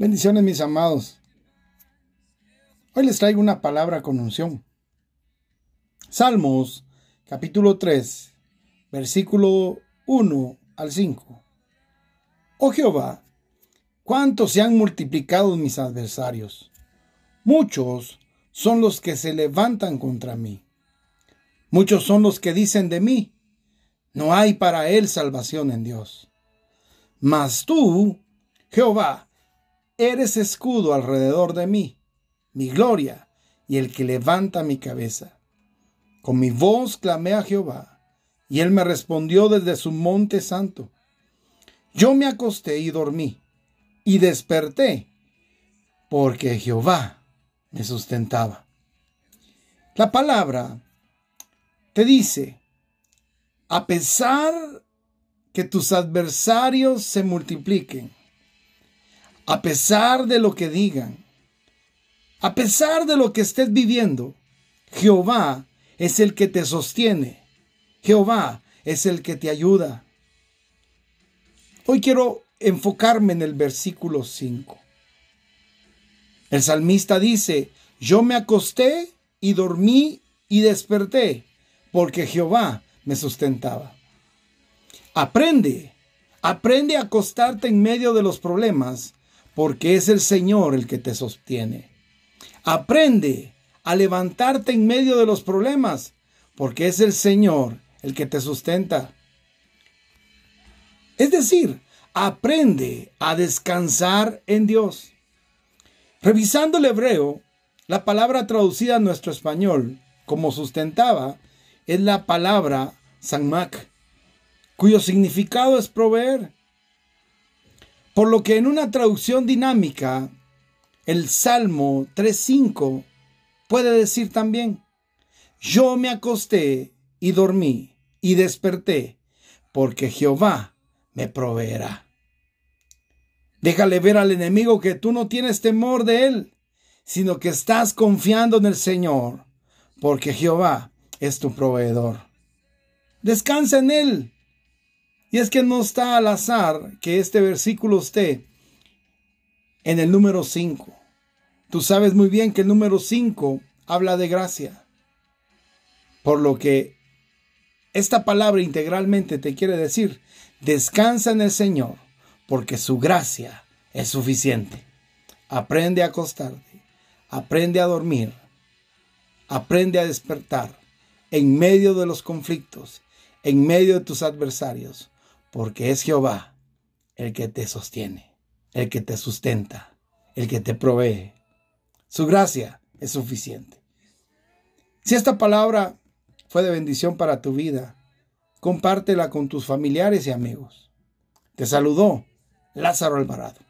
Bendiciones mis amados. Hoy les traigo una palabra con unción. Salmos capítulo 3, versículo 1 al 5. Oh Jehová, cuánto se han multiplicado mis adversarios. Muchos son los que se levantan contra mí. Muchos son los que dicen de mí, no hay para él salvación en Dios. Mas tú, Jehová, eres escudo alrededor de mí, mi gloria y el que levanta mi cabeza. Con mi voz clamé a Jehová, y él me respondió desde su monte santo. Yo me acosté y dormí, y desperté, porque Jehová me sustentaba. La palabra te dice, a pesar que tus adversarios se multipliquen, a pesar de lo que digan, a pesar de lo que estés viviendo, Jehová es el que te sostiene, Jehová es el que te ayuda. Hoy quiero enfocarme en el versículo 5. El salmista dice, yo me acosté y dormí y desperté, porque Jehová me sustentaba. Aprende, aprende a acostarte en medio de los problemas, porque es el Señor el que te sostiene. Aprende a levantarte en medio de los problemas, porque es el Señor el que te sustenta. Es decir, aprende a descansar en Dios. Revisando el hebreo, la palabra traducida a nuestro español como sustentaba es la palabra sanmak, cuyo significado es proveer. Por lo que en una traducción dinámica, el Salmo 3.5 puede decir también, yo me acosté y dormí y desperté, porque Jehová me proveerá. Déjale ver al enemigo que tú no tienes temor de él, sino que estás confiando en el Señor, porque Jehová es tu proveedor. Descansa en él. Y es que no está al azar que este versículo esté en el número 5. Tú sabes muy bien que el número 5 habla de gracia. Por lo que esta palabra integralmente te quiere decir, descansa en el Señor porque su gracia es suficiente. Aprende a acostarte, aprende a dormir, aprende a despertar en medio de los conflictos, en medio de tus adversarios, porque es Jehová el que te sostiene, el que te sustenta, el que te provee. Su gracia es suficiente. Si esta palabra fue de bendición para tu vida, compártela con tus familiares y amigos. Te saludó Lázaro Alvarado.